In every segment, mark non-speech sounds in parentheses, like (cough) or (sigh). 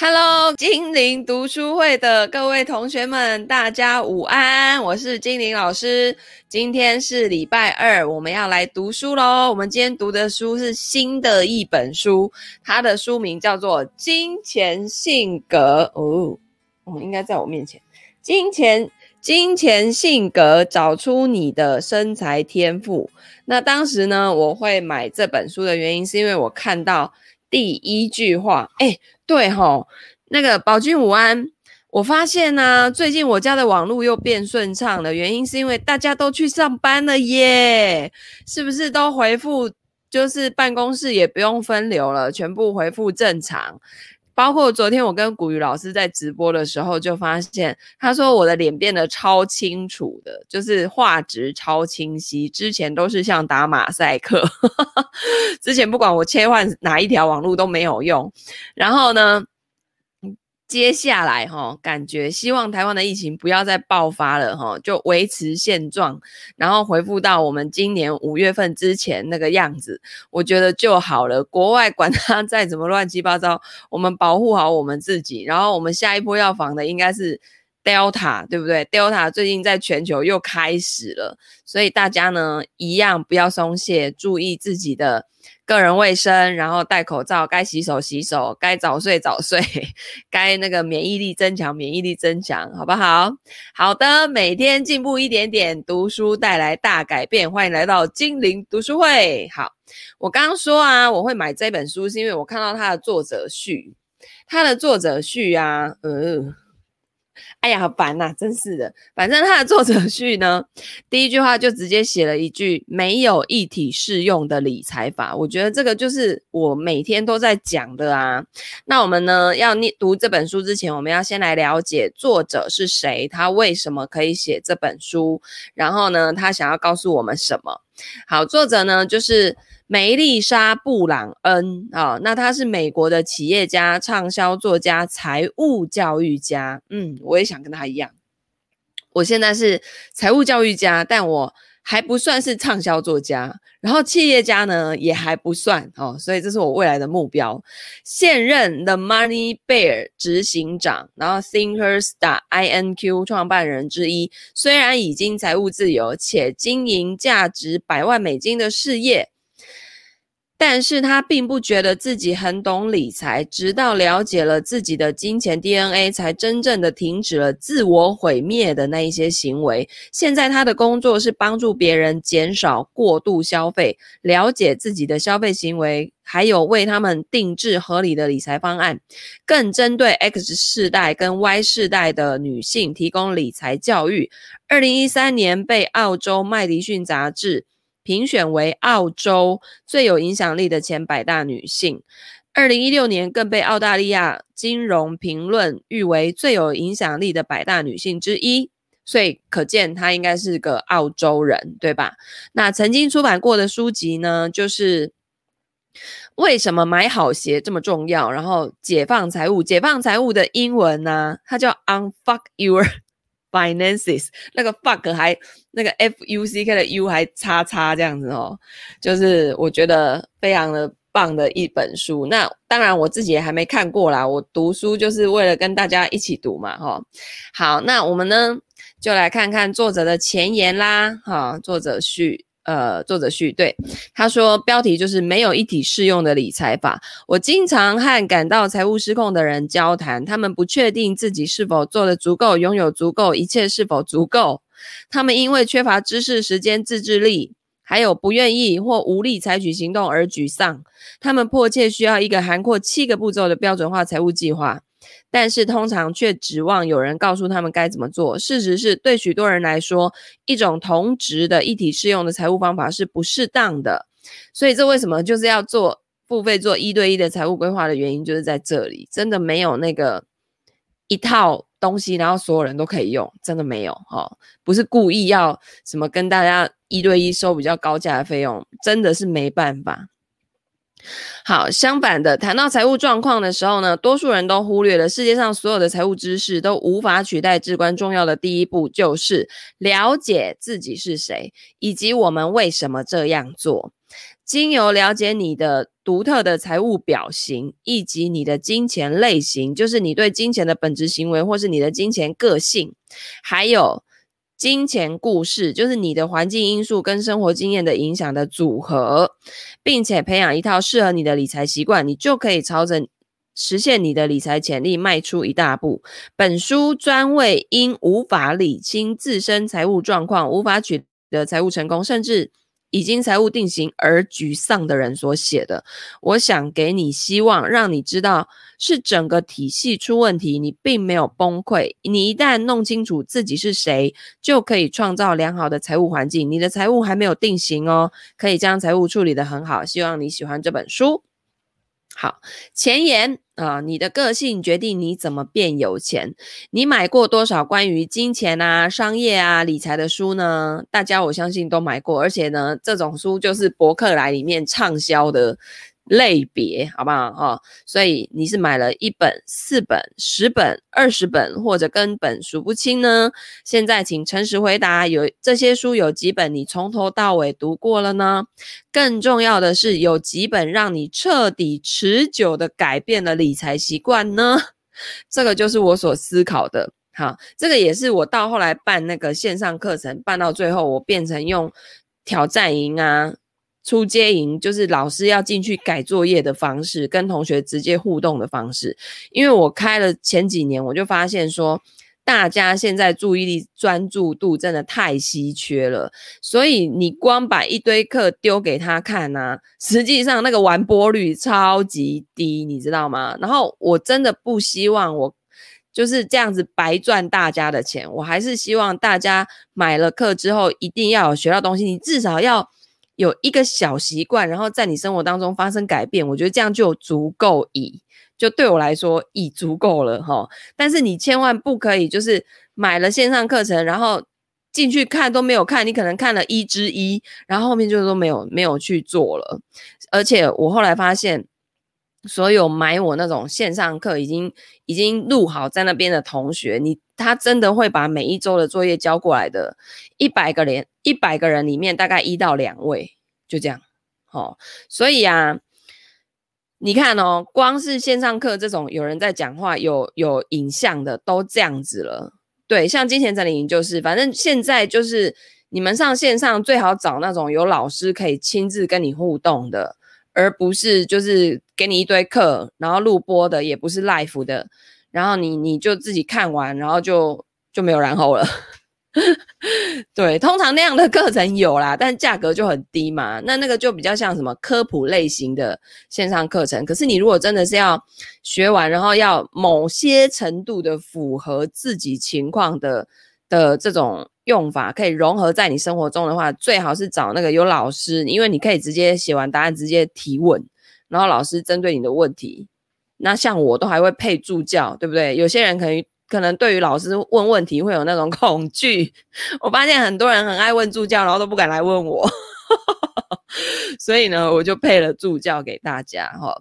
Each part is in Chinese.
Hello，精灵读书会的各位同学们，大家午安！我是精灵老师。今天是礼拜二，我们要来读书喽。我们今天读的书是新的一本书，它的书名叫做《金钱性格》哦。我应该在我面前，《金钱金钱性格》，找出你的生财天赋。那当时呢，我会买这本书的原因，是因为我看到第一句话，诶对吼，那个宝骏午安。我发现呢、最近我家的网络又变顺畅了，原因是因为大家都去上班了耶，是不是都回复？就是办公室也不用分流了，全部回复正常。包括昨天我跟古雨老师在直播的时候，就发现他说我的脸变得超清楚的，就是画质超清晰。之前都是像打马赛克，(laughs) 之前不管我切换哪一条网络都没有用。然后呢，接下来哈，感觉希望台湾的疫情不要再爆发了哈，就维持现状，然后回复到我们今年五月份之前那个样子，我觉得就好了。国外管它 (laughs) 再怎么乱七八糟，我们保护好我们自己。然后我们下一波要防的应该是 Delta，对不对？Delta 最近在全球又开始了，所以大家呢一样不要松懈，注意自己的。个人卫生，然后戴口罩，该洗手洗手，该早睡早睡，该那个免疫力增强，免疫力增强，好不好？好的，每天进步一点点，读书带来大改变，欢迎来到精灵读书会。好，我刚刚说啊，我会买这本书，是因为我看到它的作者序，它的作者序啊，呃。哎呀，好烦呐、真是的，反正他的作者序呢，第一句话就直接写了一句“没有一体适用的理财法”。我觉得这个就是我每天都在讲的啊。那我们呢，要念读这本书之前，我们要先来了解作者是谁，他为什么可以写这本书，然后呢，他想要告诉我们什么？好，作者呢就是。梅丽莎·布朗恩啊、那他是美国的企业家、畅销作家、财务教育家。嗯，我也想跟他一样。我现在是财务教育家，但我还不算是畅销作家。然后企业家呢，也还不算哦，所以这是我未来的目标。现任 The Money Bear 执行长，然后 Thinkers INQ 创办人之一。虽然已经财务自由，且经营价值百万美金的事业。但是他并不觉得自己很懂理财，直到了解了自己的金钱 DNA，才真正的停止了自我毁灭的那一些行为。现在他的工作是帮助别人减少过度消费，了解自己的消费行为，还有为他们定制合理的理财方案，更针对 X 世代跟 Y 世代的女性提供理财教育。二零一三年被澳洲麦迪逊杂志。评选为澳洲最有影响力的前百大女性，二零一六年更被澳大利亚金融评论誉为最有影响力的百大女性之一，所以可见她应该是个澳洲人，对吧？那曾经出版过的书籍呢，就是为什么买好鞋这么重要，然后解放财务，解放财务的英文呢，它叫 Unfuck Your。(laughs) Finances 那个 fuck 还那个 f u c k 的 u 还叉叉这样子哦，就是我觉得非常的棒的一本书。那当然我自己也还没看过啦，我读书就是为了跟大家一起读嘛，哈。好，那我们呢就来看看作者的前言啦，哈，作者序。呃，作者序对他说，标题就是没有一体适用的理财法。我经常和感到财务失控的人交谈，他们不确定自己是否做得足够，拥有足够，一切是否足够。他们因为缺乏知识、时间、自制力，还有不愿意或无力采取行动而沮丧。他们迫切需要一个涵括七个步骤的标准化财务计划。但是通常却指望有人告诉他们该怎么做。事实是，对许多人来说，一种同值的一体适用的财务方法是不适当的。所以，这为什么就是要做付费做一对一的财务规划的原因，就是在这里。真的没有那个一套东西，然后所有人都可以用，真的没有哈、哦。不是故意要什么跟大家一对一收比较高价的费用，真的是没办法。好，相反的，谈到财务状况的时候呢，多数人都忽略了世界上所有的财务知识都无法取代至关重要的第一步，就是了解自己是谁，以及我们为什么这样做。经由了解你的独特的财务表型，以及你的金钱类型，就是你对金钱的本质行为，或是你的金钱个性，还有金钱故事，就是你的环境因素跟生活经验的影响的组合，并且培养一套适合你的理财习惯，你就可以朝着实现你的理财潜力迈出一大步。本书专为因无法理清自身财务状况，无法取得财务成功，甚至已经财务定型而沮丧的人所写的，我想给你希望，让你知道是整个体系出问题，你并没有崩溃。你一旦弄清楚自己是谁，就可以创造良好的财务环境。你的财务还没有定型哦，可以将财务处理得很好。希望你喜欢这本书。好，前言啊，你的个性决定你怎么变有钱。你买过多少关于金钱啊、商业啊、理财的书呢？大家我相信都买过，而且呢，这种书就是博客来里面畅销的。类别好不好哈、所以你是买了一本、四本、十本、二十本，或者根本数不清呢？现在请诚实回答，有这些书有几本你从头到尾读过了呢？更重要的是，有几本让你彻底、持久的改变了理财习惯呢？这个就是我所思考的。好，这个也是我到后来办那个线上课程，办到最后，我变成用挑战营啊。出接营就是老师要进去改作业的方式，跟同学直接互动的方式。因为我开了前几年，我就发现说，大家现在注意力专注度真的太稀缺了，所以你光把一堆课丢给他看啊，实际上那个完播率超级低，你知道吗？然后我真的不希望我就是这样子白赚大家的钱，我还是希望大家买了课之后一定要有学到东西，你至少要。有一个小习惯，然后在你生活当中发生改变，我觉得这样就足够以，就对我来说已足够了哈。但是你千万不可以就是买了线上课程，然后进去看都没有看，你可能看了一之一，然后后面就都没有没有去做了。而且我后来发现，所有买我那种线上课已经已经录好在那边的同学，你他真的会把每一周的作业交过来的，一百个连。一百个人里面大概一到两位，就这样，哦，所以啊，你看哦，光是线上课这种有人在讲话、有有影像的都这样子了。对，像金钱整理营就是，反正现在就是你们上线上最好找那种有老师可以亲自跟你互动的，而不是就是给你一堆课，然后录播的，也不是 live 的，然后你你就自己看完，然后就就没有然后了。(laughs) 对，通常那样的课程有啦，但价格就很低嘛。那那个就比较像什么科普类型的线上课程。可是你如果真的是要学完，然后要某些程度的符合自己情况的的这种用法，可以融合在你生活中的话，最好是找那个有老师，因为你可以直接写完答案直接提问，然后老师针对你的问题。那像我都还会配助教，对不对？有些人可能。可能对于老师问问题会有那种 (laughs) 恐惧，我发现很多人很爱问助教，然后都不敢来问我，(laughs) 所以呢，我就配了助教给大家哈。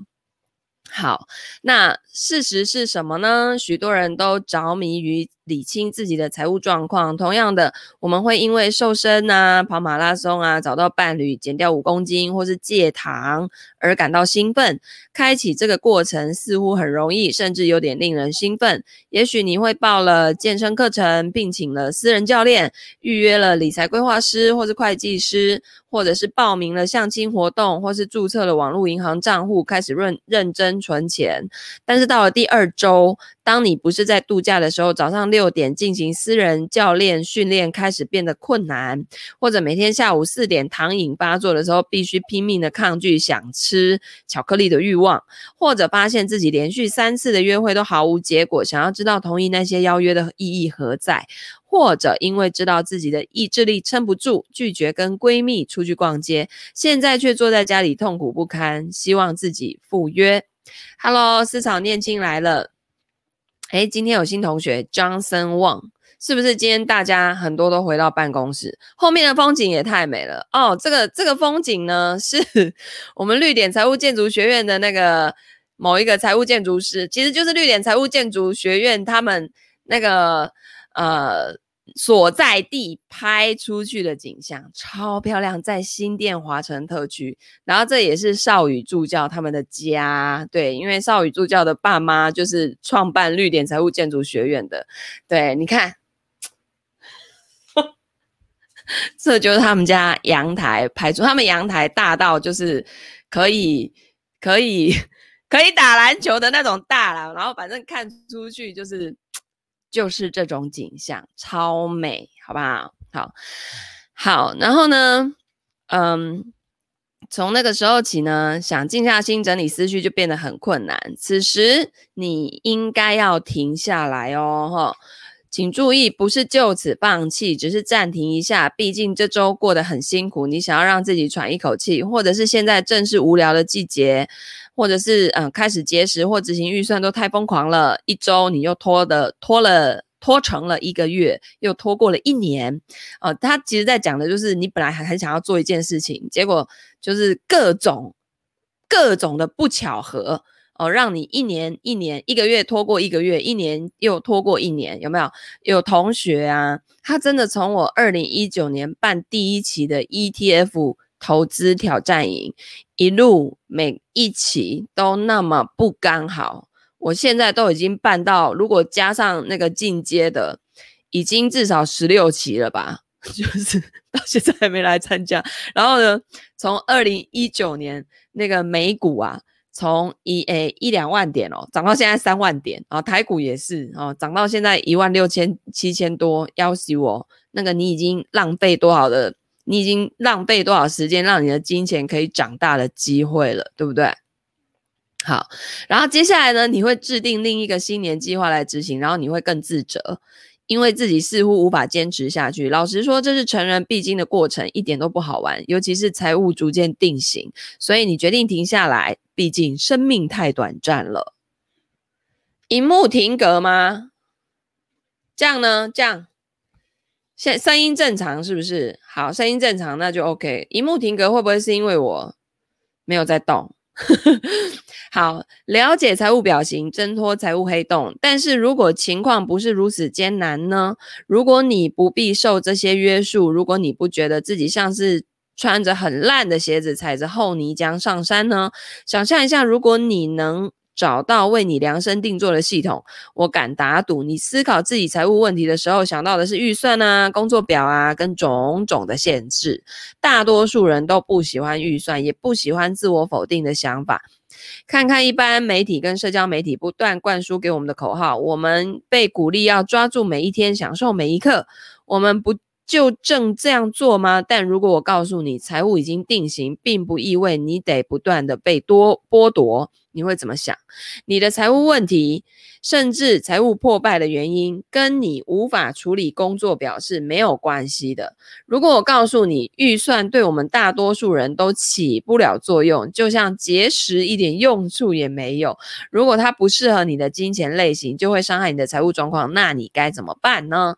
好，那事实是什么呢？许多人都着迷于理清自己的财务状况。同样的，我们会因为瘦身啊、跑马拉松啊、找到伴侣、减掉五公斤，或是戒糖而感到兴奋。开启这个过程似乎很容易，甚至有点令人兴奋。也许你会报了健身课程，聘请了私人教练，预约了理财规划师或是会计师，或者是报名了相亲活动，或是注册了网络银行账户，开始认认真存钱。但是到了第二周，当你不是在度假的时候，早上六点进行私人教练训练开始变得困难，或者每天下午四点糖瘾发作的时候，必须拼命的抗拒想吃巧克力的欲望，或者发现自己连续三次的约会都毫无结果，想要知道同意那些邀约的意义何在，或者因为知道自己的意志力撑不住，拒绝跟闺蜜出去逛街，现在却坐在家里痛苦不堪，希望自己赴约。Hello，思草念青来了。哎，今天有新同学张森旺是不是今天大家很多都回到办公室？后面的风景也太美了哦！这个这个风景呢，是我们绿点财务建筑学院的那个某一个财务建筑师，其实就是绿点财务建筑学院他们那个呃所在地拍出去的景象超漂亮，在新店华城特区。然后这也是少宇助教他们的家，对，因为少宇助教的爸妈就是创办绿点财务建筑学院的。对，你看，(laughs) 这就是他们家阳台拍出，他们阳台大到就是可以可以 (laughs) 可以打篮球的那种大了。然后反正看出去就是。就是这种景象，超美，好不好？好，好，然后呢，嗯，从那个时候起呢，想静下心整理思绪就变得很困难。此时你应该要停下来哦，哈，请注意，不是就此放弃，只是暂停一下。毕竟这周过得很辛苦，你想要让自己喘一口气，或者是现在正是无聊的季节。或者是嗯，开始节食或执行预算都太疯狂了，一周你又拖的拖了拖成了一个月，又拖过了一年，呃，他其实在讲的就是你本来还很想要做一件事情，结果就是各种各种的不巧合哦，呃，让你一年一年一个月拖过一个月，一年又拖过一年，有没有？有同学啊，他真的从我二零一九年办第一期的 ETF。投资挑战营一路每一期都那么不刚好，我现在都已经办到，如果加上那个进阶的，已经至少十六期了吧？(laughs) 就是到现在还没来参加。然后呢，从二零一九年那个美股啊，从一诶一两万点哦，涨到现在三万点啊，台股也是哦，涨到现在一万六千七千多，要死我！那个你已经浪费多少的？你已经浪费多少时间让你的金钱可以长大的机会了，对不对？好，然后接下来呢，你会制定另一个新年计划来执行，然后你会更自责，因为自己似乎无法坚持下去。老实说，这是成人必经的过程，一点都不好玩，尤其是财务逐渐定型，所以你决定停下来，毕竟生命太短暂了。萤幕停格吗？这样呢？这样。现声音正常是不是？好，声音正常那就 OK。萤幕停格会不会是因为我没有在动？(laughs) 好，了解财务表型，挣脱财务黑洞。但是如果情况不是如此艰难呢？如果你不必受这些约束，如果你不觉得自己像是穿着很烂的鞋子，踩着厚泥浆上山呢？想象一下，如果你能。找到为你量身定做的系统，我敢打赌，你思考自己财务问题的时候，想到的是预算啊、工作表啊，跟种种的限制。大多数人都不喜欢预算，也不喜欢自我否定的想法。看看一般媒体跟社交媒体不断灌输给我们的口号，我们被鼓励要抓住每一天，享受每一刻。我们不就正这样做吗？但如果我告诉你，财务已经定型，并不意味你得不断的被多剥夺。你会怎么想？你的财务问题，甚至财务破败的原因，跟你无法处理工作表是没有关系的。如果我告诉你，预算对我们大多数人都起不了作用，就像节食一点用处也没有。如果它不适合你的金钱类型，就会伤害你的财务状况，那你该怎么办呢？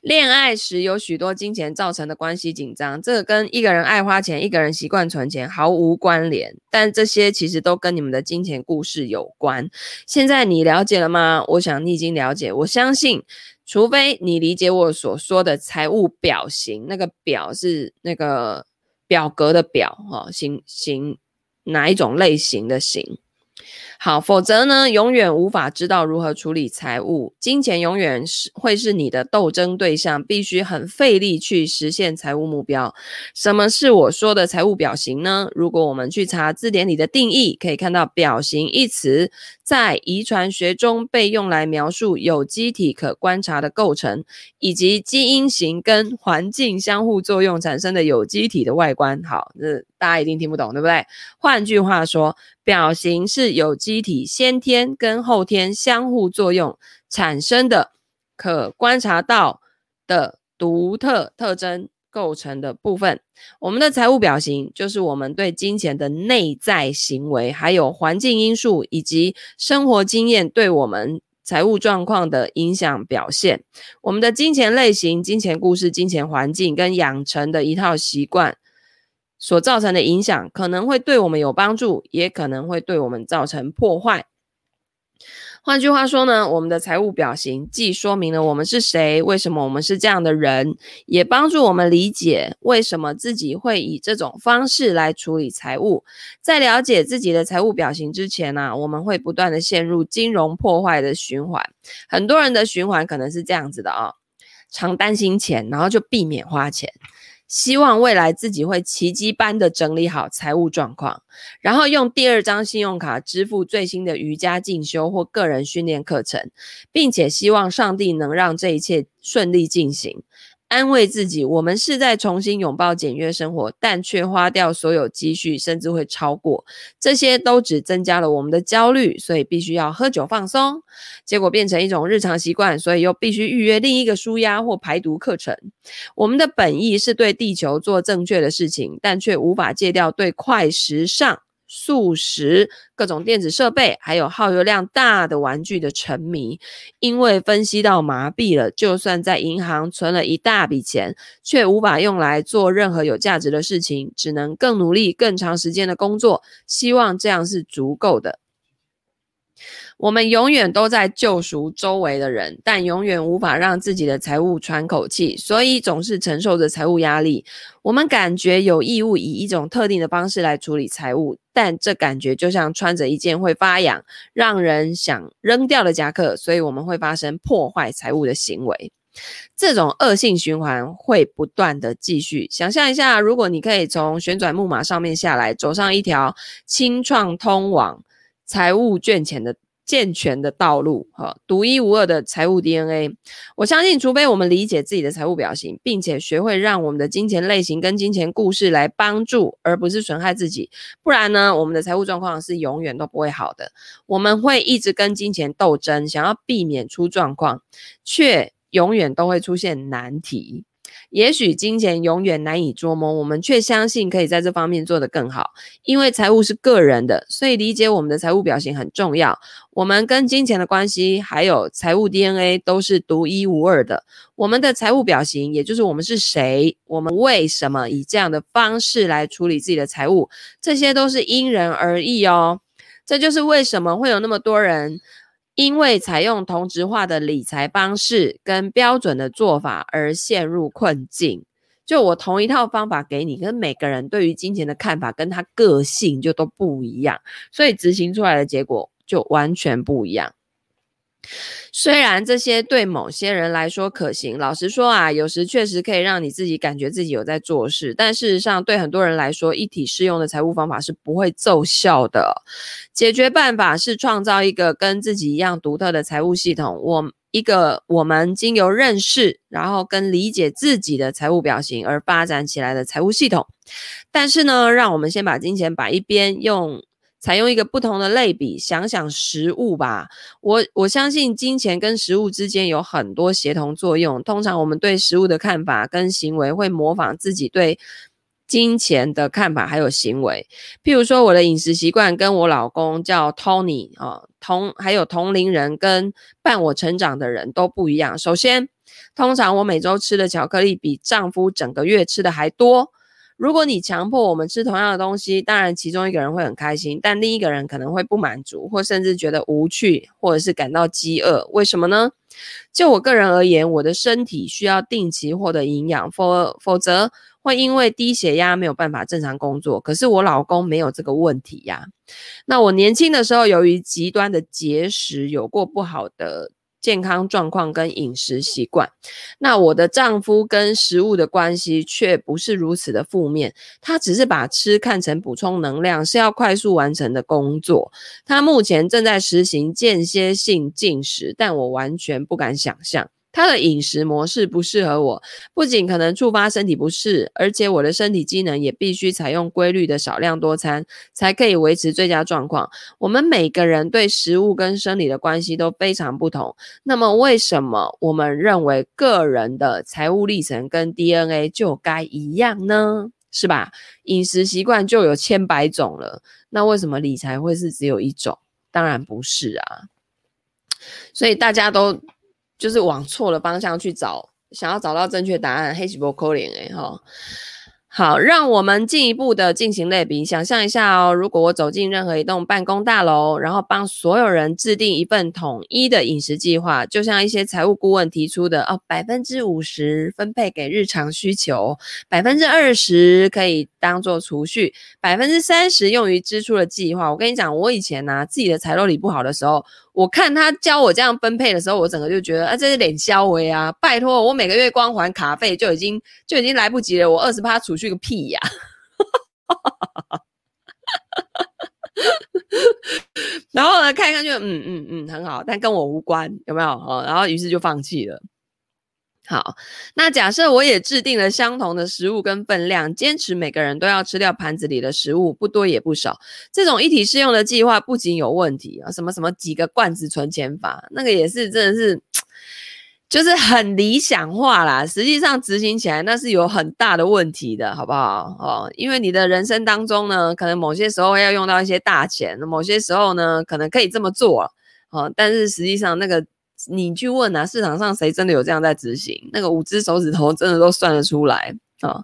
恋爱时有许多金钱造成的关系紧张，这个跟一个人爱花钱、一个人习惯存钱毫无关联，但这些其实都跟你们的金钱故事有关。现在你了解了吗？我想你已经了解。我相信，除非你理解我所说的财务表型，那个表是那个表格的表，哈，型型哪一种类型的型。好，否则呢，永远无法知道如何处理财务。金钱永远是会是你的斗争对象，必须很费力去实现财务目标。什么是我说的财务表型呢？如果我们去查字典里的定义，可以看到“表型”一词在遗传学中被用来描述有机体可观察的构成，以及基因型跟环境相互作用产生的有机体的外观。好，这大家一定听不懂，对不对？换句话说，表型是有机机体先天跟后天相互作用产生的可观察到的独特特征构成的部分。我们的财务表型就是我们对金钱的内在行为，还有环境因素以及生活经验对我们财务状况的影响表现。我们的金钱类型、金钱故事、金钱环境跟养成的一套习惯。所造成的影响可能会对我们有帮助，也可能会对我们造成破坏。换句话说呢，我们的财务表型既说明了我们是谁，为什么我们是这样的人，也帮助我们理解为什么自己会以这种方式来处理财务。在了解自己的财务表型之前呢、我们会不断的陷入金融破坏的循环。很多人的循环可能是这样子的啊、常担心钱，然后就避免花钱。希望未来自己会奇迹般的整理好财务状况，然后用第二张信用卡支付最新的瑜伽进修或个人训练课程，并且希望上帝能让这一切顺利进行。安慰自己，我们是在重新拥抱简约生活，但却花掉所有积蓄，甚至会超过。这些都只增加了我们的焦虑，所以必须要喝酒放松。结果变成一种日常习惯，所以又必须预约另一个舒压或排毒课程。我们的本意是对地球做正确的事情，但却无法戒掉对快时尚。素食、各种电子设备，还有耗油量大的玩具的沉迷，因为分析到麻痹了，就算在银行存了一大笔钱，却无法用来做任何有价值的事情，只能更努力、更长时间的工作，希望这样是足够的。我们永远都在救赎周围的人，但永远无法让自己的财务喘口气，所以总是承受着财务压力。我们感觉有义务以一种特定的方式来处理财务，但这感觉就像穿着一件会发痒、让人想扔掉的夹克，所以我们会发生破坏财务的行为。这种恶性循环会不断的继续。想象一下，如果你可以从旋转木马上面下来，走上一条清创通往财务卷钱的。健全的道路，哈，独一无二的财务 DNA。我相信，除非我们理解自己的财务表型，并且学会让我们的金钱类型跟金钱故事来帮助，而不是损害自己，不然呢，我们的财务状况是永远都不会好的。我们会一直跟金钱斗争，想要避免出状况，却永远都会出现难题。也许金钱永远难以捉摸，我们却相信可以在这方面做得更好。因为财务是个人的，所以理解我们的财务表型很重要。我们跟金钱的关系，还有财务 DNA 都是独一无二的。我们的财务表型，也就是我们是谁，我们为什么以这样的方式来处理自己的财务，这些都是因人而异哦。这就是为什么会有那么多人。因为采用同质化的理财方式跟标准的做法而陷入困境，就我同一套方法给你，跟每个人对于金钱的看法跟他个性就都不一样，所以执行出来的结果就完全不一样。虽然这些对某些人来说可行，老实说啊，有时确实可以让你自己感觉自己有在做事，但事实上对很多人来说，一体适用的财务方法是不会奏效的。解决办法是创造一个跟自己一样独特的财务系统，我一个我们经由认识，然后跟理解自己的财务表型而发展起来的财务系统。但是呢，让我们先把金钱摆一边，用。采用一个不同的类比，想想食物吧。我我相信金钱跟食物之间有很多协同作用。通常我们对食物的看法跟行为会模仿自己对金钱的看法还有行为。譬如说，我的饮食习惯跟我老公叫 Tony 啊，同还有同龄人跟伴我成长的人都不一样。首先，通常我每周吃的巧克力比丈夫整个月吃的还多。如果你强迫我们吃同样的东西，当然其中一个人会很开心，但另一个人可能会不满足，或甚至觉得无趣，或者是感到饥饿。为什么呢？就我个人而言，我的身体需要定期获得营养，否否则会因为低血压没有办法正常工作。可是我老公没有这个问题呀。那我年轻的时候，由于极端的节食，有过不好的。健康状况跟饮食习惯，那我的丈夫跟食物的关系却不是如此的负面，他只是把吃看成补充能量，是要快速完成的工作。他目前正在实行间歇性进食，但我完全不敢想象。他的饮食模式不适合我，不仅可能触发身体不适，而且我的身体机能也必须采用规律的少量多餐，才可以维持最佳状况。我们每个人对食物跟生理的关系都非常不同。那么，为什么我们认为个人的财务历程跟 DNA 就该一样呢？是吧？饮食习惯就有千百种了，那为什么理财会是只有一种？当然不是啊。所以大家都。就是往错的方向去找，想要找到正确答案，黑起波扣脸哎哈。好，让我们进一步的进行类比，想象一下哦，如果我走进任何一栋办公大楼，然后帮所有人制定一份统一的饮食计划，就像一些财务顾问提出的哦，百分之五十分配给日常需求，百分之二十可以当做储蓄，百分之三十用于支出的计划。我跟你讲，我以前呢、啊，自己的财路里不好的时候，我看他教我这样分配的时候，我整个就觉得啊，这是脸消维啊！拜托，我每个月光还卡费就已经就已经来不及了，我二十趴储蓄个屁呀、啊！(laughs) 然后呢，看一看就嗯嗯嗯很好，但跟我无关，有没有？哦，然后于是就放弃了。好，那假设我也制定了相同的食物跟分量，坚持每个人都要吃掉盘子里的食物，不多也不少。这种一体适用的计划不仅有问题啊，什么什么几个罐子存钱法，那个也是真的是，就是很理想化啦。实际上执行起来那是有很大的问题的，好不好？哦，因为你的人生当中呢，可能某些时候要用到一些大钱，某些时候呢，可能可以这么做，哦，但是实际上那个。你去问啊，市场上谁真的有这样在执行？那个五只手指头真的都算得出来啊、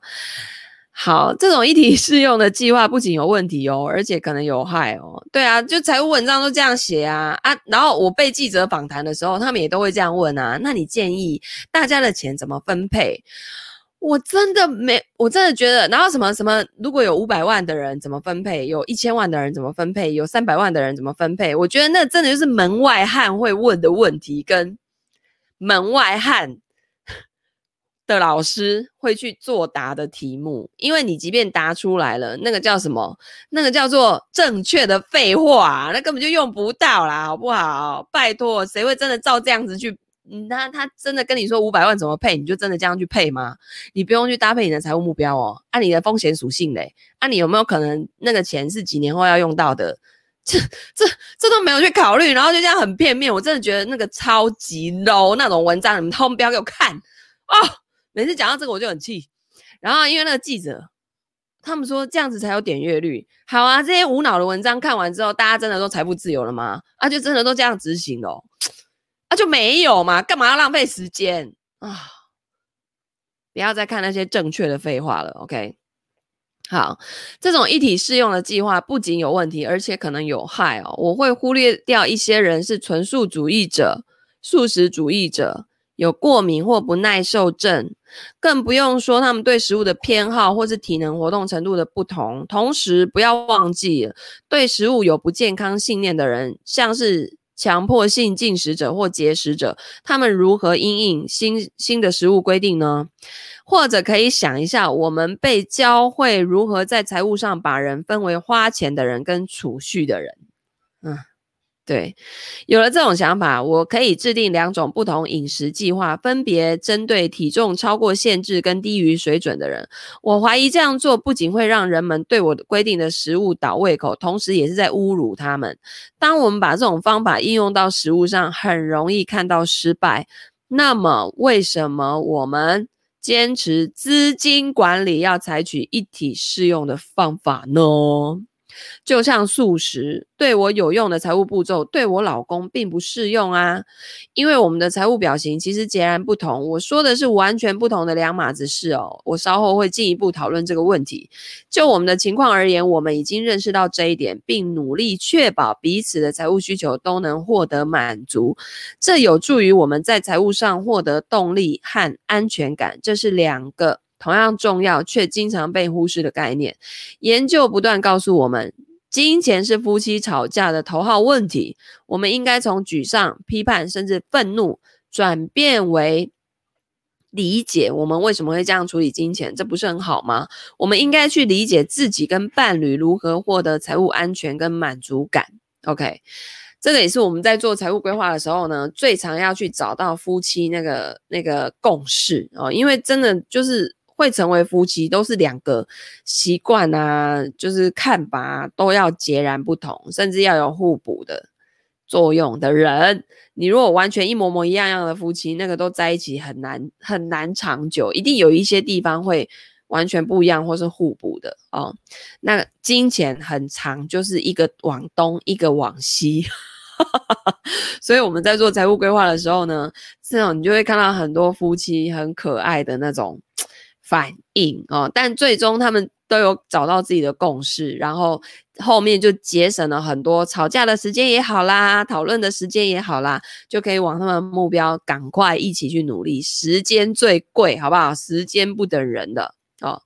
好，这种一体适用的计划不仅有问题哦，而且可能有害哦。对啊，就财务文章都这样写啊啊！然后我被记者访谈的时候，他们也都会这样问啊。那你建议大家的钱怎么分配？我真的没，我真的觉得，然后什么什么，如果有五百万的人怎么分配？有一千万的人怎么分配？有三百万的人怎么分配？我觉得那真的就是门外汉会问的问题，跟门外汉 (laughs) 的老师会去作答的题目。因为你即便答出来了，那个叫什么？那个叫做正确的废话，那根本就用不到啦，好不好？拜托，谁会真的照这样子去？那他真的跟你说五百万怎么配，你就真的这样去配吗？你不用去搭配你的财务目标哦，按、你的风险属性嘞，按、你有没有可能那个钱是几年后要用到的？这这这都没有去考虑，然后就这样很片面，我真的觉得那个超级 low 那种文章，你们通不要给我看哦。每次讲到这个我就很气，然后因为那个记者他们说这样子才有点阅率，好啊，这些无脑的文章看完之后，大家真的都财富自由了吗？啊，就真的都这样执行了、啊，就没有嘛？干嘛要浪费时间啊？不要再看那些正确的废话了。OK，好，这种一体适用的计划不仅有问题，而且可能有害哦。我会忽略掉一些人是纯素主义者、素食主义者，有过敏或不耐受症，更不用说他们对食物的偏好或是体能活动程度的不同。同时，不要忘记对食物有不健康信念的人，像是。强迫性进食者或节食者，他们如何因应新新的食物规定呢？或者可以想一下，我们被教会如何在财务上把人分为花钱的人跟储蓄的人。嗯。对，有了这种想法，我可以制定两种不同饮食计划，分别针对体重超过限制跟低于水准的人。我怀疑这样做不仅会让人们对我的规定的食物倒胃口，同时也是在侮辱他们。当我们把这种方法应用到食物上，很容易看到失败。那么，为什么我们坚持资金管理要采取一体适用的方法呢？就像素食对我有用的财务步骤，对我老公并不适用啊，因为我们的财务表型其实截然不同。我说的是完全不同的两码子事哦。我稍后会进一步讨论这个问题。就我们的情况而言，我们已经认识到这一点，并努力确保彼此的财务需求都能获得满足。这有助于我们在财务上获得动力和安全感。这是两个。同样重要却经常被忽视的概念，研究不断告诉我们，金钱是夫妻吵架的头号问题。我们应该从沮丧、批判甚至愤怒转变为理解，我们为什么会这样处理金钱？这不是很好吗？我们应该去理解自己跟伴侣如何获得财务安全跟满足感。OK，这个也是我们在做财务规划的时候呢，最常要去找到夫妻那个那个共识哦，因为真的就是。会成为夫妻，都是两个习惯啊，就是看法，都要截然不同，甚至要有互补的作用的人。你如果完全一模模一样样的夫妻，那个都在一起很难很难长久，一定有一些地方会完全不一样或是互补的哦。那金钱很长，就是一个往东，一个往西。(laughs) 所以我们在做财务规划的时候呢，这种你就会看到很多夫妻很可爱的那种。反应哦，但最终他们都有找到自己的共识，然后后面就节省了很多吵架的时间也好啦，讨论的时间也好啦，就可以往他们目标赶快一起去努力。时间最贵，好不好？时间不等人的哦。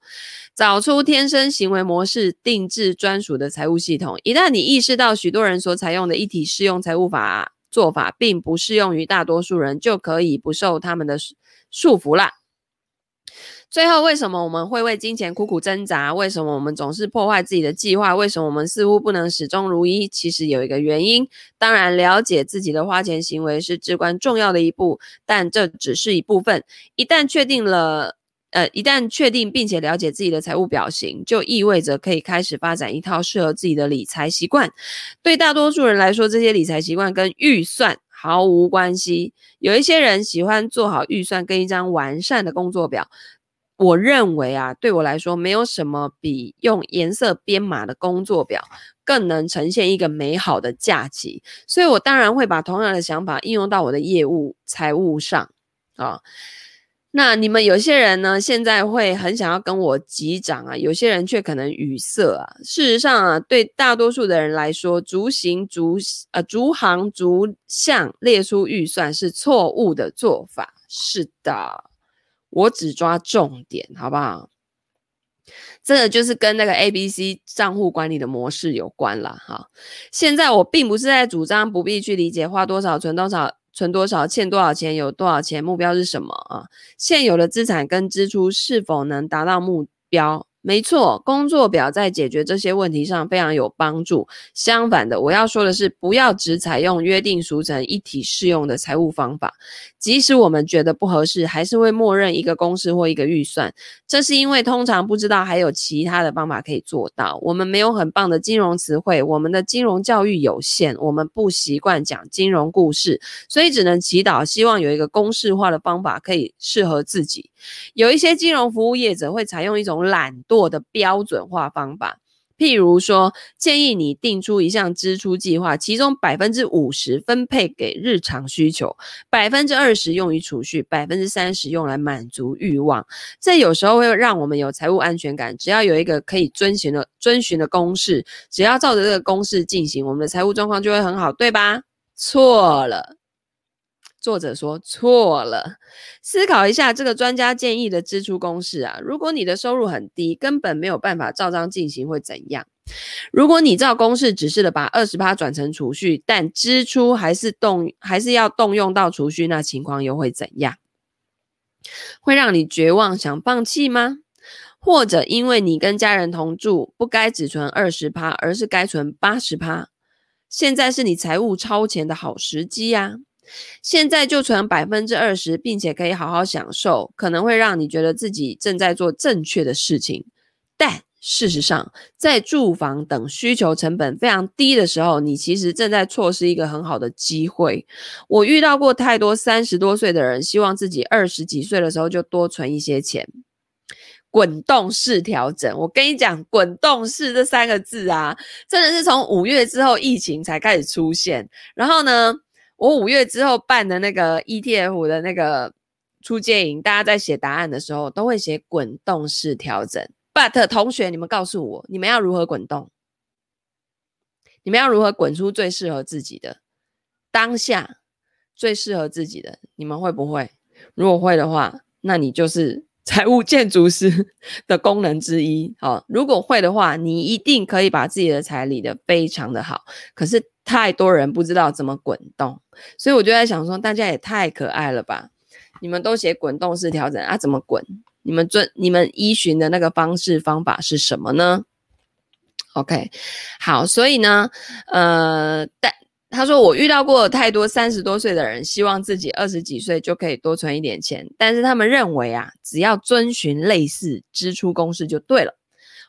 找出天生行为模式，定制专属的财务系统。一旦你意识到许多人所采用的一体适用财务法做法，并不适用于大多数人，就可以不受他们的束缚啦。最后，为什么我们会为金钱苦苦挣扎？为什么我们总是破坏自己的计划？为什么我们似乎不能始终如一？其实有一个原因，当然，了解自己的花钱行为是至关重要的一步，但这只是一部分。一旦确定了，呃，一旦确定并且了解自己的财务表型，就意味着可以开始发展一套适合自己的理财习惯。对大多数人来说，这些理财习惯跟预算毫无关系。有一些人喜欢做好预算跟一张完善的工作表。我认为啊，对我来说，没有什么比用颜色编码的工作表更能呈现一个美好的假期。所以我当然会把同样的想法应用到我的业务财务上啊。那你们有些人呢，现在会很想要跟我击掌啊，有些人却可能语塞啊。事实上啊，对大多数的人来说，逐行逐呃逐行逐项列出预算是错误的做法。是的。我只抓重点，好不好？这个就是跟那个 ABC 账户管理的模式有关了哈。现在我并不是在主张不必去理解花多少、存多少、存多少、欠多少钱、有多少钱、目标是什么啊？现有的资产跟支出是否能达到目标？没错，工作表在解决这些问题上非常有帮助。相反的，我要说的是，不要只采用约定俗成、一体适用的财务方法。即使我们觉得不合适，还是会默认一个公式或一个预算。这是因为通常不知道还有其他的方法可以做到。我们没有很棒的金融词汇，我们的金融教育有限，我们不习惯讲金融故事，所以只能祈祷，希望有一个公式化的方法可以适合自己。有一些金融服务业者会采用一种懒惰的标准化方法，譬如说，建议你定出一项支出计划，其中百分之五十分配给日常需求，百分之二十用于储蓄，百分之三十用来满足欲望。这有时候会让我们有财务安全感，只要有一个可以遵循的遵循的公式，只要照着这个公式进行，我们的财务状况就会很好，对吧？错了。作者说错了，思考一下这个专家建议的支出公式啊。如果你的收入很低，根本没有办法照章进行，会怎样？如果你照公式指示的把二十趴转成储蓄，但支出还是动还是要动用到储蓄，那情况又会怎样？会让你绝望想放弃吗？或者因为你跟家人同住，不该只存二十趴，而是该存八十趴？现在是你财务超前的好时机呀、啊。现在就存百分之二十，并且可以好好享受，可能会让你觉得自己正在做正确的事情。但事实上，在住房等需求成本非常低的时候，你其实正在错失一个很好的机会。我遇到过太多三十多岁的人，希望自己二十几岁的时候就多存一些钱。滚动式调整，我跟你讲，滚动式这三个字啊，真的是从五月之后疫情才开始出现。然后呢，我五月之后办的那个 ETF 的那个初阶营，大家在写答案的时候都会写滚动式调整。But 同学，你们告诉我，你们要如何滚动？你们要如何滚出最适合自己的当下最适合自己的？你们会不会？如果会的话，那你就是 (laughs) 财务建筑师的功能之一。好，如果会的话，你一定可以把自己的财理得非常的好。可是。太多人不知道怎么滚动，所以我就在想说，大家也太可爱了吧？你们都写滚动式调整啊，怎么滚？你们遵你们依循的那个方式方法是什么呢？OK，好，所以呢，呃，但他说我遇到过太多三十多岁的人，希望自己二十几岁就可以多存一点钱，但是他们认为啊，只要遵循类似支出公式就对了，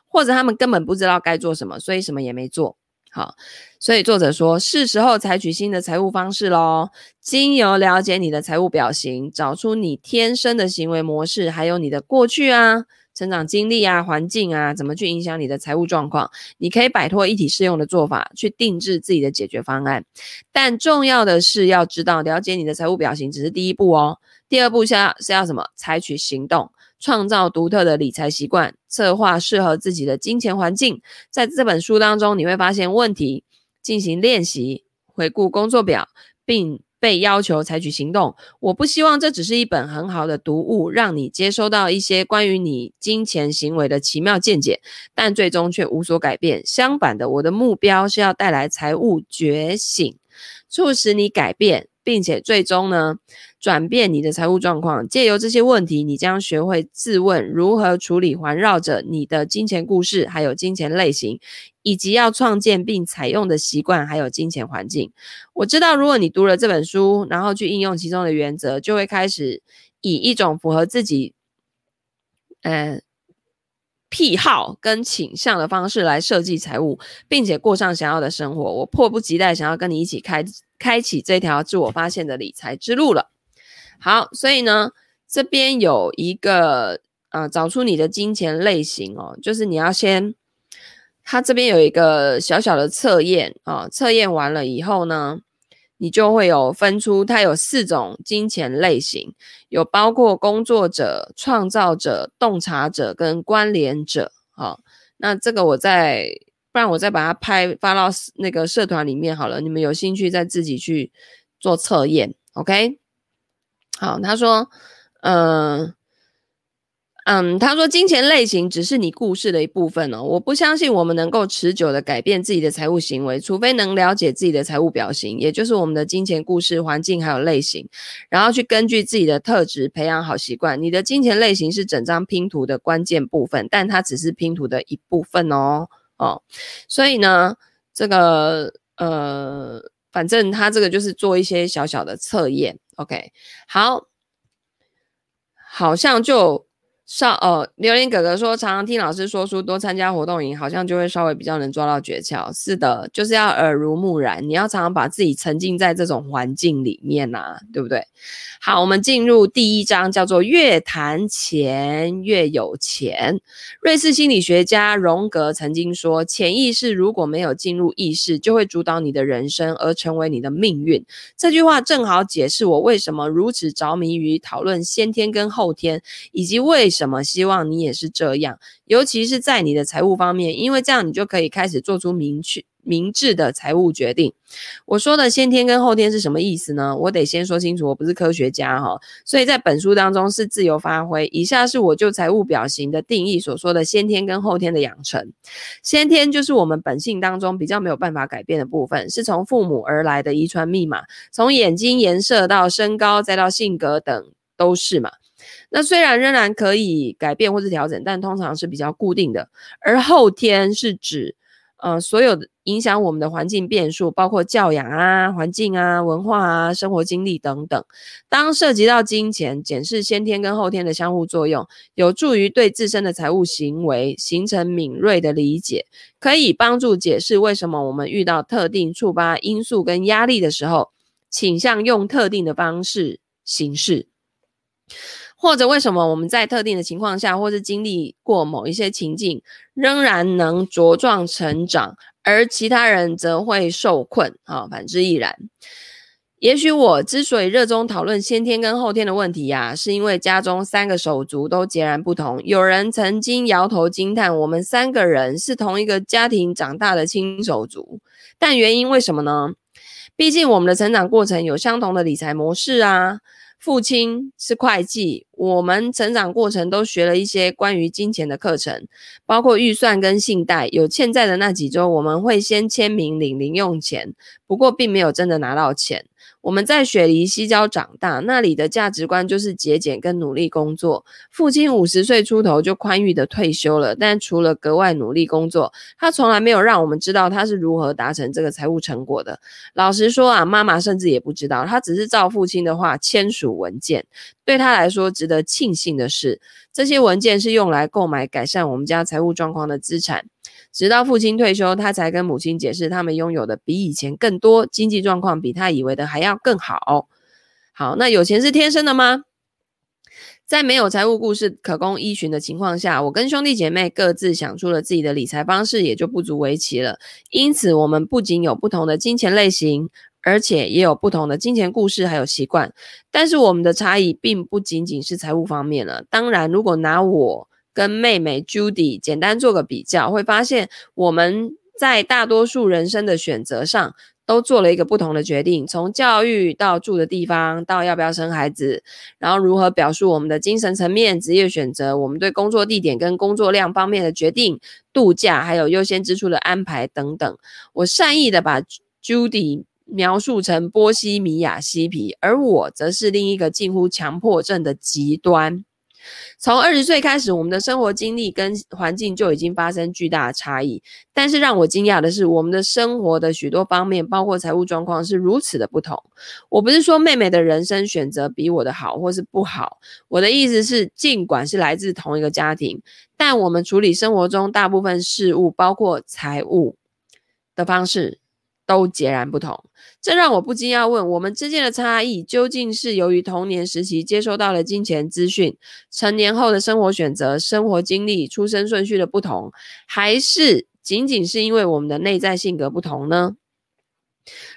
或者他们根本不知道该做什么，所以什么也没做。好，所以作者说，是时候采取新的财务方式喽。经由了解你的财务表型，找出你天生的行为模式，还有你的过去啊、成长经历啊、环境啊，怎么去影响你的财务状况，你可以摆脱一体适用的做法，去定制自己的解决方案。但重要的是要知道，了解你的财务表型只是第一步哦。第二步是要是要什么？采取行动。创造独特的理财习惯，策划适合自己的金钱环境。在这本书当中，你会发现问题，进行练习，回顾工作表，并被要求采取行动。我不希望这只是一本很好的读物，让你接收到一些关于你金钱行为的奇妙见解，但最终却无所改变。相反的，我的目标是要带来财务觉醒，促使你改变。并且最终呢，转变你的财务状况。借由这些问题，你将学会自问如何处理环绕着你的金钱故事，还有金钱类型，以及要创建并采用的习惯，还有金钱环境。我知道，如果你读了这本书，然后去应用其中的原则，就会开始以一种符合自己，呃，癖好跟倾向的方式来设计财务，并且过上想要的生活。我迫不及待想要跟你一起开。开启这条自我发现的理财之路了。好，所以呢，这边有一个呃，找出你的金钱类型哦，就是你要先，它这边有一个小小的测验啊，测验完了以后呢，你就会有分出它有四种金钱类型，有包括工作者、创造者、洞察者跟关联者。啊，那这个我在。不然我再把它拍发到那个社团里面好了，你们有兴趣再自己去做测验，OK？好，他说，嗯嗯，他说金钱类型只是你故事的一部分哦，我不相信我们能够持久的改变自己的财务行为，除非能了解自己的财务表型，也就是我们的金钱故事、环境还有类型，然后去根据自己的特质培养好习惯。你的金钱类型是整张拼图的关键部分，但它只是拼图的一部分哦。哦，所以呢，这个呃，反正他这个就是做一些小小的测验，OK，好，好像就。少哦，榴莲哥哥说，常常听老师说书，多参加活动营，好像就会稍微比较能抓到诀窍。是的，就是要耳濡目染，你要常常把自己沉浸在这种环境里面呐、对不对？好，我们进入第一章，叫做越谈钱越有钱。瑞士心理学家荣格曾经说，潜意识如果没有进入意识，就会主导你的人生，而成为你的命运。这句话正好解释我为什么如此着迷于讨论先天跟后天，以及为什么希望你也是这样，尤其是在你的财务方面，因为这样你就可以开始做出明确、明智的财务决定。我说的先天跟后天是什么意思呢？我得先说清楚，我不是科学家哈，所以在本书当中是自由发挥。以下是我就财务表型的定义所说的先天跟后天的养成。先天就是我们本性当中比较没有办法改变的部分，是从父母而来的遗传密码，从眼睛颜色到身高再到性格等都是嘛。那虽然仍然可以改变或是调整，但通常是比较固定的。而后天是指，呃，所有的影响我们的环境变数，包括教养啊、环境啊、文化啊、生活经历等等。当涉及到金钱，检视先天跟后天的相互作用，有助于对自身的财务行为形成敏锐的理解，可以帮助解释为什么我们遇到特定触发因素跟压力的时候，倾向用特定的方式行事。或者为什么我们在特定的情况下，或是经历过某一些情境，仍然能茁壮成长，而其他人则会受困？啊，反之亦然。也许我之所以热衷讨论先天跟后天的问题呀、是因为家中三个手足都截然不同。有人曾经摇头惊叹，我们三个人是同一个家庭长大的亲手足。但原因为什么呢？毕竟我们的成长过程有相同的理财模式啊。父亲是会计，我们成长过程都学了一些关于金钱的课程，包括预算跟信贷。有欠债的那几周，我们会先签名领零用钱，不过并没有真的拿到钱。我们在雪梨西郊长大，那里的价值观就是节俭跟努力工作。父亲五十岁出头就宽裕的退休了，但除了格外努力工作，他从来没有让我们知道他是如何达成这个财务成果的。老实说啊，妈妈甚至也不知道，他只是照父亲的话签署文件。对他来说，值得庆幸的是，这些文件是用来购买改善我们家财务状况的资产。直到父亲退休，他才跟母亲解释，他们拥有的比以前更多，经济状况比他以为的还要更好。好，那有钱是天生的吗？在没有财务故事可供依循的情况下，我跟兄弟姐妹各自想出了自己的理财方式，也就不足为奇了。因此，我们不仅有不同的金钱类型。而且也有不同的金钱故事还有习惯。但是我们的差异并不仅仅是财务方面了。当然，如果拿我跟妹妹 Judy 简单做个比较，会发现我们在大多数人生的选择上，都做了一个不同的决定，从教育到住的地方，到要不要生孩子，然后如何表述我们的精神层面、职业选择，我们对工作地点跟工作量方面的决定、度假，还有优先支出的安排等等。我善意的把 Judy 描述成波西米亚嬉皮，而我则是另一个近乎强迫症的极端。从二十岁开始，我们的生活经历跟环境就已经发生巨大的差异。但是让我惊讶的是，我们的生活的许多方面，包括财务状况，是如此的不同。我不是说妹妹的人生选择比我的好或是不好，我的意思是，尽管是来自同一个家庭，但我们处理生活中大部分事务，包括财务的方式，都截然不同。这让我不禁要问：我们之间的差异究竟是由于童年时期接收到了金钱资讯、成年后的生活选择、生活经历、出生顺序的不同，还是仅仅是因为我们的内在性格不同呢？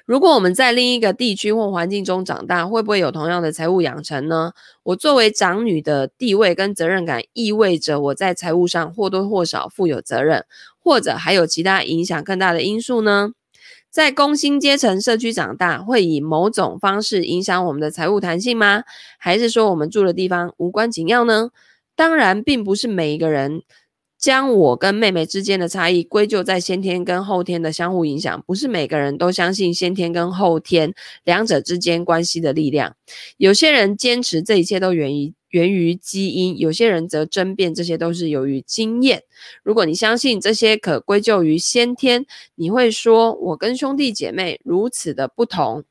如果我们在另一个地区或环境中长大，会不会有同样的财务养成呢？我作为长女的地位跟责任感，意味着我在财务上或多或少负有责任，或者还有其他影响更大的因素呢？在工薪阶层社区长大，会以某种方式影响我们的财务弹性吗？还是说我们住的地方无关紧要呢？当然，并不是每一个人将我跟妹妹之间的差异归咎在先天跟后天的相互影响，不是每个人都相信先天跟后天两者之间关系的力量。有些人坚持这一切都源于。源于基因，有些人则争辩这些都是由于经验。如果你相信这些可归咎于先天，你会说我跟兄弟姐妹如此的不同，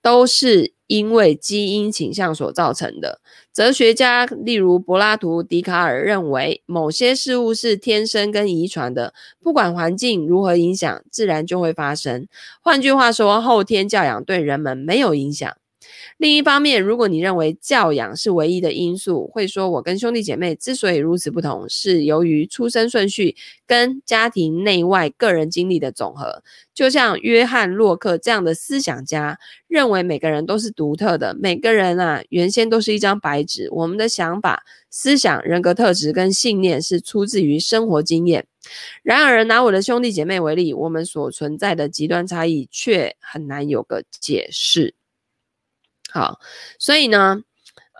都是因为基因倾向所造成的。哲学家例如柏拉图、笛卡尔认为，某些事物是天生跟遗传的，不管环境如何影响，自然就会发生。换句话说，后天教养对人们没有影响。另一方面，如果你认为教养是唯一的因素，会说我跟兄弟姐妹之所以如此不同，是由于出生顺序跟家庭内外个人经历的总和。就像约翰·洛克这样的思想家认为，每个人都是独特的，每个人啊，原先都是一张白纸。我们的想法、思想、人格特质跟信念是出自于生活经验。然而，拿我的兄弟姐妹为例，我们所存在的极端差异却很难有个解释。好，所以呢，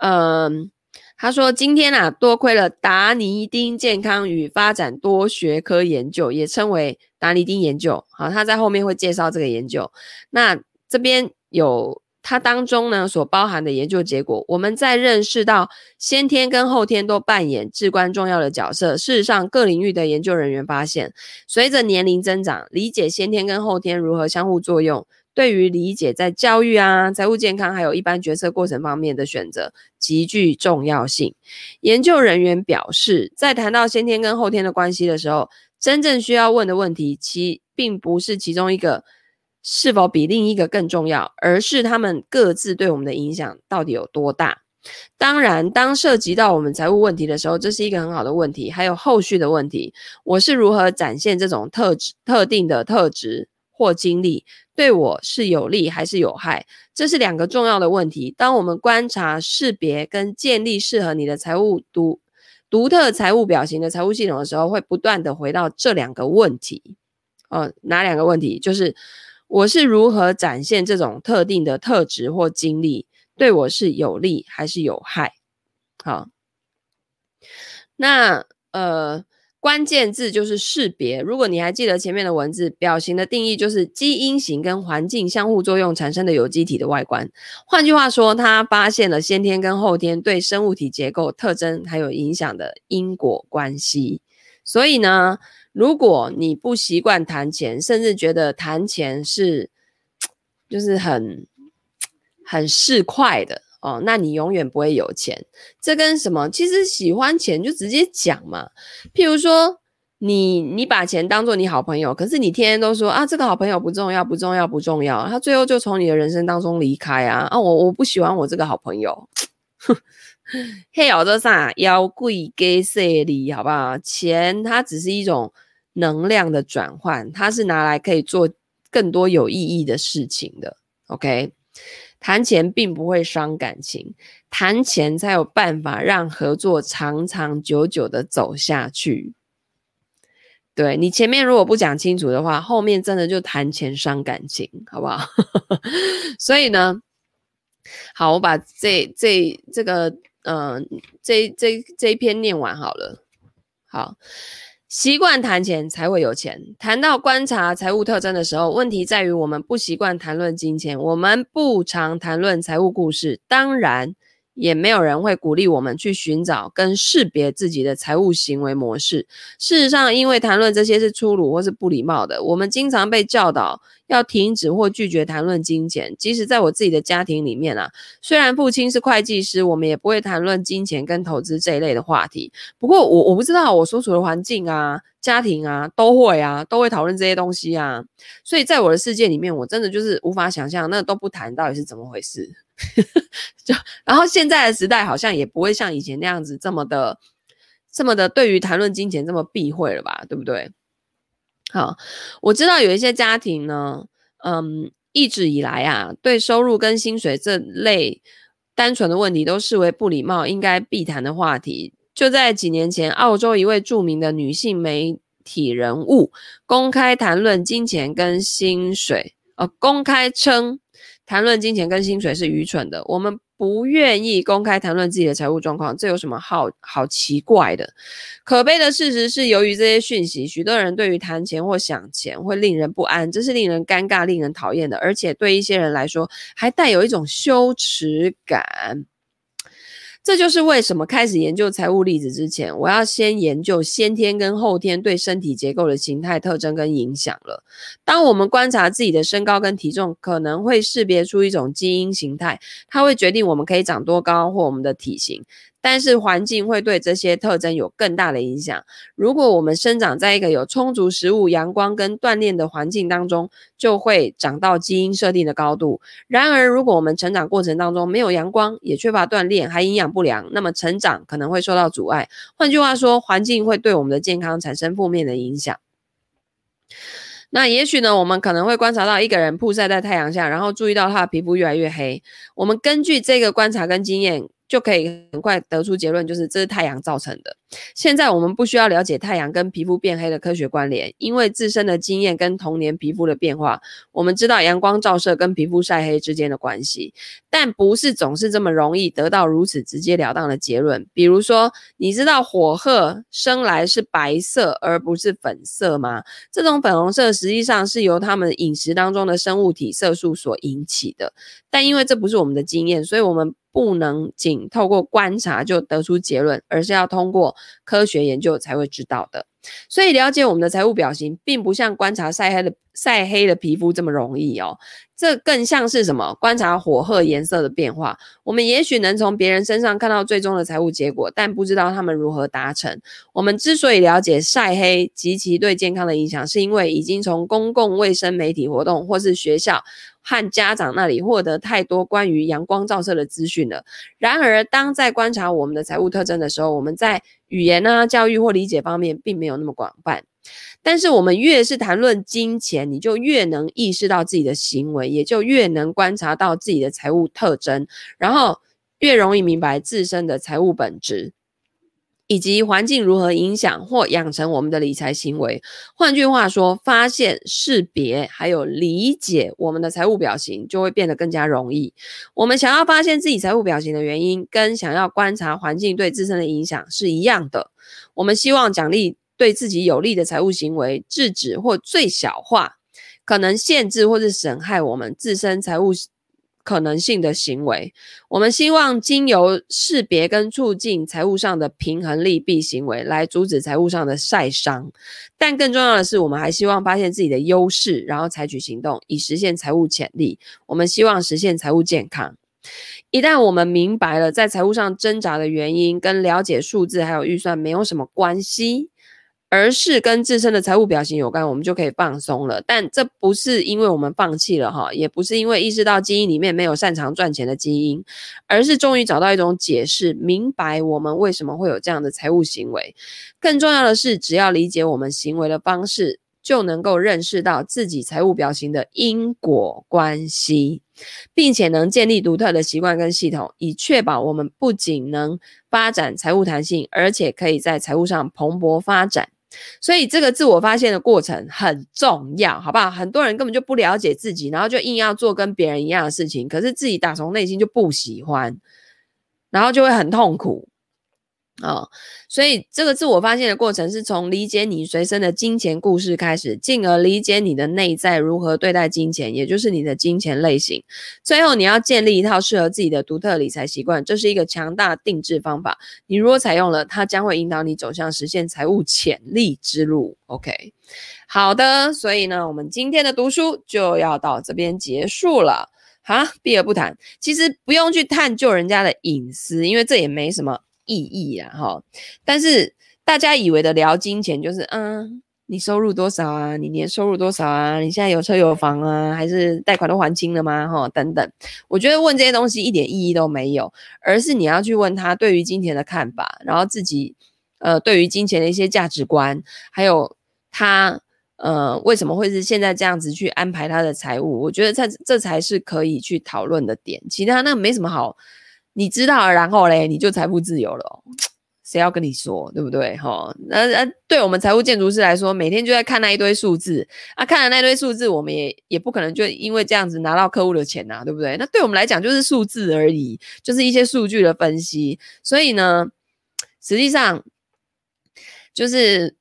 嗯、他说今天啊，多亏了达尼丁健康与发展多学科研究，也称为达尼丁研究。好，他在后面会介绍这个研究。那这边有它当中呢所包含的研究结果，我们在认识到先天跟后天都扮演至关重要的角色。事实上，各领域的研究人员发现，随着年龄增长，理解先天跟后天如何相互作用。对于理解在教育啊、财务健康还有一般决策过程方面的选择极具重要性。研究人员表示，在谈到先天跟后天的关系的时候，真正需要问的问题，其并不是其中一个是否比另一个更重要，而是他们各自对我们的影响到底有多大。当然，当涉及到我们财务问题的时候，这是一个很好的问题。还有后续的问题，我是如何展现这种特质、特定的特质或经历？对我是有利还是有害？这是两个重要的问题。当我们观察、识别跟建立适合你的财务独独特财务表型的财务系统的时候，会不断的回到这两个问题。哦，哪两个问题？就是我是如何展现这种特定的特质或经历，对我是有利还是有害？好，那呃。关键字就是识别。如果你还记得前面的文字，表型的定义就是基因型跟环境相互作用产生的有机体的外观。换句话说，他发现了先天跟后天对生物体结构特征还有影响的因果关系。所以呢，如果你不习惯谈钱，甚至觉得谈钱是 (tsk) 就是很 (tsk) 很市侩的。哦，那你永远不会有钱。这跟什么？其实喜欢钱就直接讲嘛。譬如说，你你把钱当做你好朋友，可是你天天都说啊，这个好朋友不重要，不重要，不重要。他最后就从你的人生当中离开啊啊！我我不喜欢我这个好朋友。(laughs) 嘿，我这啥？要贵给谁哩？好不好？钱它只是一种能量的转换，它是拿来可以做更多有意义的事情的。OK，谈钱并不会伤感情，谈钱才有办法让合作长长久久的走下去。对，你前面如果不讲清楚的话，后面真的就谈钱伤感情，好不好？(laughs) 所以呢，好，我把这这这个嗯、这这这一篇念完好了。好。习惯谈钱才会有钱。谈到观察财务特征的时候，问题在于我们不习惯谈论金钱，我们不常谈论财务故事。当然，也没有人会鼓励我们去寻找跟识别自己的财务行为模式。事实上，因为谈论这些是粗鲁或是不礼貌的，我们经常被教导要停止或拒绝谈论金钱。即使在我自己的家庭里面啊，虽然父亲是会计师，我们也不会谈论金钱跟投资这一类的话题。不过我，我不知道我所处的环境啊、家庭啊都会啊，都会讨论这些东西啊。所以在我的世界里面，我真的就是无法想象那都不谈到底是怎么回事。(laughs) 就然后现在的时代好像也不会像以前那样子这么的、这么的对于谈论金钱这么避讳了吧？对不对？好，我知道有一些家庭呢，嗯，一直以来啊，对收入跟薪水这类单纯的问题都视为不礼貌、应该避谈的话题。就在几年前，澳洲一位著名的女性媒体人物公开谈论金钱跟薪水，呃，公开称谈论金钱跟薪水是愚蠢的。我们。不愿意公开谈论自己的财务状况，这有什么好好奇怪的？可悲的事实是，由于这些讯息，许多人对于谈钱或想钱会令人不安，这是令人尴尬、令人讨厌的，而且对一些人来说，还带有一种羞耻感。这就是为什么开始研究财务例子之前，我要先研究先天跟后天对身体结构的形态特征跟影响了。当我们观察自己的身高跟体重，可能会识别出一种基因形态，它会决定我们可以长多高或我们的体型。但是环境会对这些特征有更大的影响。如果我们生长在一个有充足食物、阳光跟锻炼的环境当中，就会长到基因设定的高度。然而，如果我们成长过程当中没有阳光，也缺乏锻炼，还营养不良，那么成长可能会受到阻碍。换句话说，环境会对我们的健康产生负面的影响。那也许呢，我们可能会观察到一个人曝晒在太阳下，然后注意到他的皮肤越来越黑。我们根据这个观察跟经验，就可以很快得出结论，就是这是太阳造成的。现在我们不需要了解太阳跟皮肤变黑的科学关联，因为自身的经验跟童年皮肤的变化，我们知道阳光照射跟皮肤晒黑之间的关系，但不是总是这么容易得到如此直截了当的结论。比如说，你知道火鹤生来是白色而不是粉色吗？这种粉红色实际上是由它们饮食当中的生物体色素所引起的，但因为这不是我们的经验，所以我们。不能仅透过观察就得出结论，而是要通过科学研究才会知道的。所以，了解我们的财务表情，并不像观察晒黑的晒黑的皮肤这么容易哦。这更像是什么？观察火鹤颜色的变化。我们也许能从别人身上看到最终的财务结果，但不知道他们如何达成。我们之所以了解晒黑及其对健康的影响，是因为已经从公共卫生媒体活动或是学校和家长那里获得太多关于阳光照射的资讯了。然而，当在观察我们的财务特征的时候，我们在语言啊、教育或理解方面并没有那么广泛。但是，我们越是谈论金钱，你就越能意识到自己的行为，也就越能观察到自己的财务特征，然后越容易明白自身的财务本质。以及环境如何影响或养成我们的理财行为。换句话说，发现、识别还有理解我们的财务表情就会变得更加容易。我们想要发现自己财务表情的原因，跟想要观察环境对自身的影响是一样的。我们希望奖励对自己有利的财务行为，制止或最小化可能限制或是损害我们自身财务。可能性的行为，我们希望经由识别跟促进财务上的平衡利弊行为，来阻止财务上的晒伤。但更重要的是，我们还希望发现自己的优势，然后采取行动，以实现财务潜力。我们希望实现财务健康。一旦我们明白了在财务上挣扎的原因，跟了解数字还有预算没有什么关系。而是跟自身的财务表情有关，我们就可以放松了。但这不是因为我们放弃了哈，也不是因为意识到基因里面没有擅长赚钱的基因，而是终于找到一种解释，明白我们为什么会有这样的财务行为。更重要的是，只要理解我们行为的方式，就能够认识到自己财务表情的因果关系。并且能建立独特的习惯跟系统，以确保我们不仅能发展财务弹性，而且可以在财务上蓬勃发展。所以这个自我发现的过程很重要，好不好？很多人根本就不了解自己，然后就硬要做跟别人一样的事情，可是自己打从内心就不喜欢，然后就会很痛苦。哦，所以这个自我发现的过程是从理解你随身的金钱故事开始，进而理解你的内在如何对待金钱，也就是你的金钱类型。最后，你要建立一套适合自己的独特理财习惯，这是一个强大定制方法。你如果采用了，它将会引导你走向实现财务潜力之路。OK，好的，所以呢，我们今天的读书就要到这边结束了。好，避而不谈，其实不用去探究人家的隐私，因为这也没什么。意义啊，哈！但是大家以为的聊金钱，就是嗯，你收入多少啊？你年收入多少啊？你现在有车有房啊？还是贷款都还清了吗？哈，等等。我觉得问这些东西一点意义都没有，而是你要去问他对于金钱的看法，然后自己呃对于金钱的一些价值观，还有他呃为什么会是现在这样子去安排他的财务？我觉得这这才是可以去讨论的点。其他那没什么好。你知道了，然后嘞，你就财富自由了哦。谁要跟你说，对不对？哈，那那对我们财务建筑师来说，每天就在看那一堆数字啊，看了那堆数字，我们也也不可能就因为这样子拿到客户的钱呐，对不对？那对我们来讲就是数字而已，就是一些数据的分析。所以呢，实际上就是。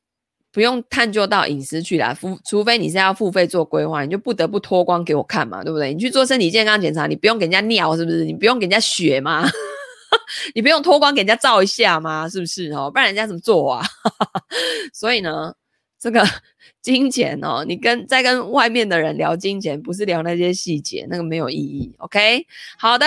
不用探究到隐私去啦，除除非你是要付费做规划，你就不得不脱光给我看嘛，对不对？你去做身体健康检查，你不用给人家尿是不是？你不用给人家血吗？(laughs) 你不用脱光给人家照一下吗？是不是哦？不然人家怎么做啊？(laughs) 所以呢，这个 (laughs) 金钱哦，你跟在跟外面的人聊金钱，不是聊那些细节，那个没有意义。OK，好的，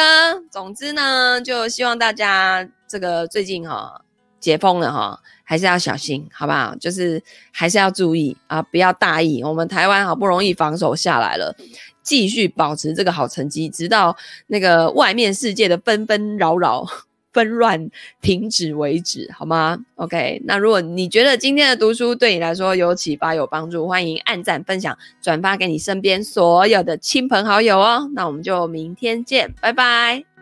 总之呢，就希望大家这个最近哈、哦。解封了哈，还是要小心，好不好？就是还是要注意啊，不要大意。我们台湾好不容易防守下来了，继续保持这个好成绩，直到那个外面世界的纷纷扰扰、纷乱停止为止，好吗？OK，那如果你觉得今天的读书对你来说有启发、有帮助，欢迎按赞、分享、转发给你身边所有的亲朋好友哦。那我们就明天见，拜拜。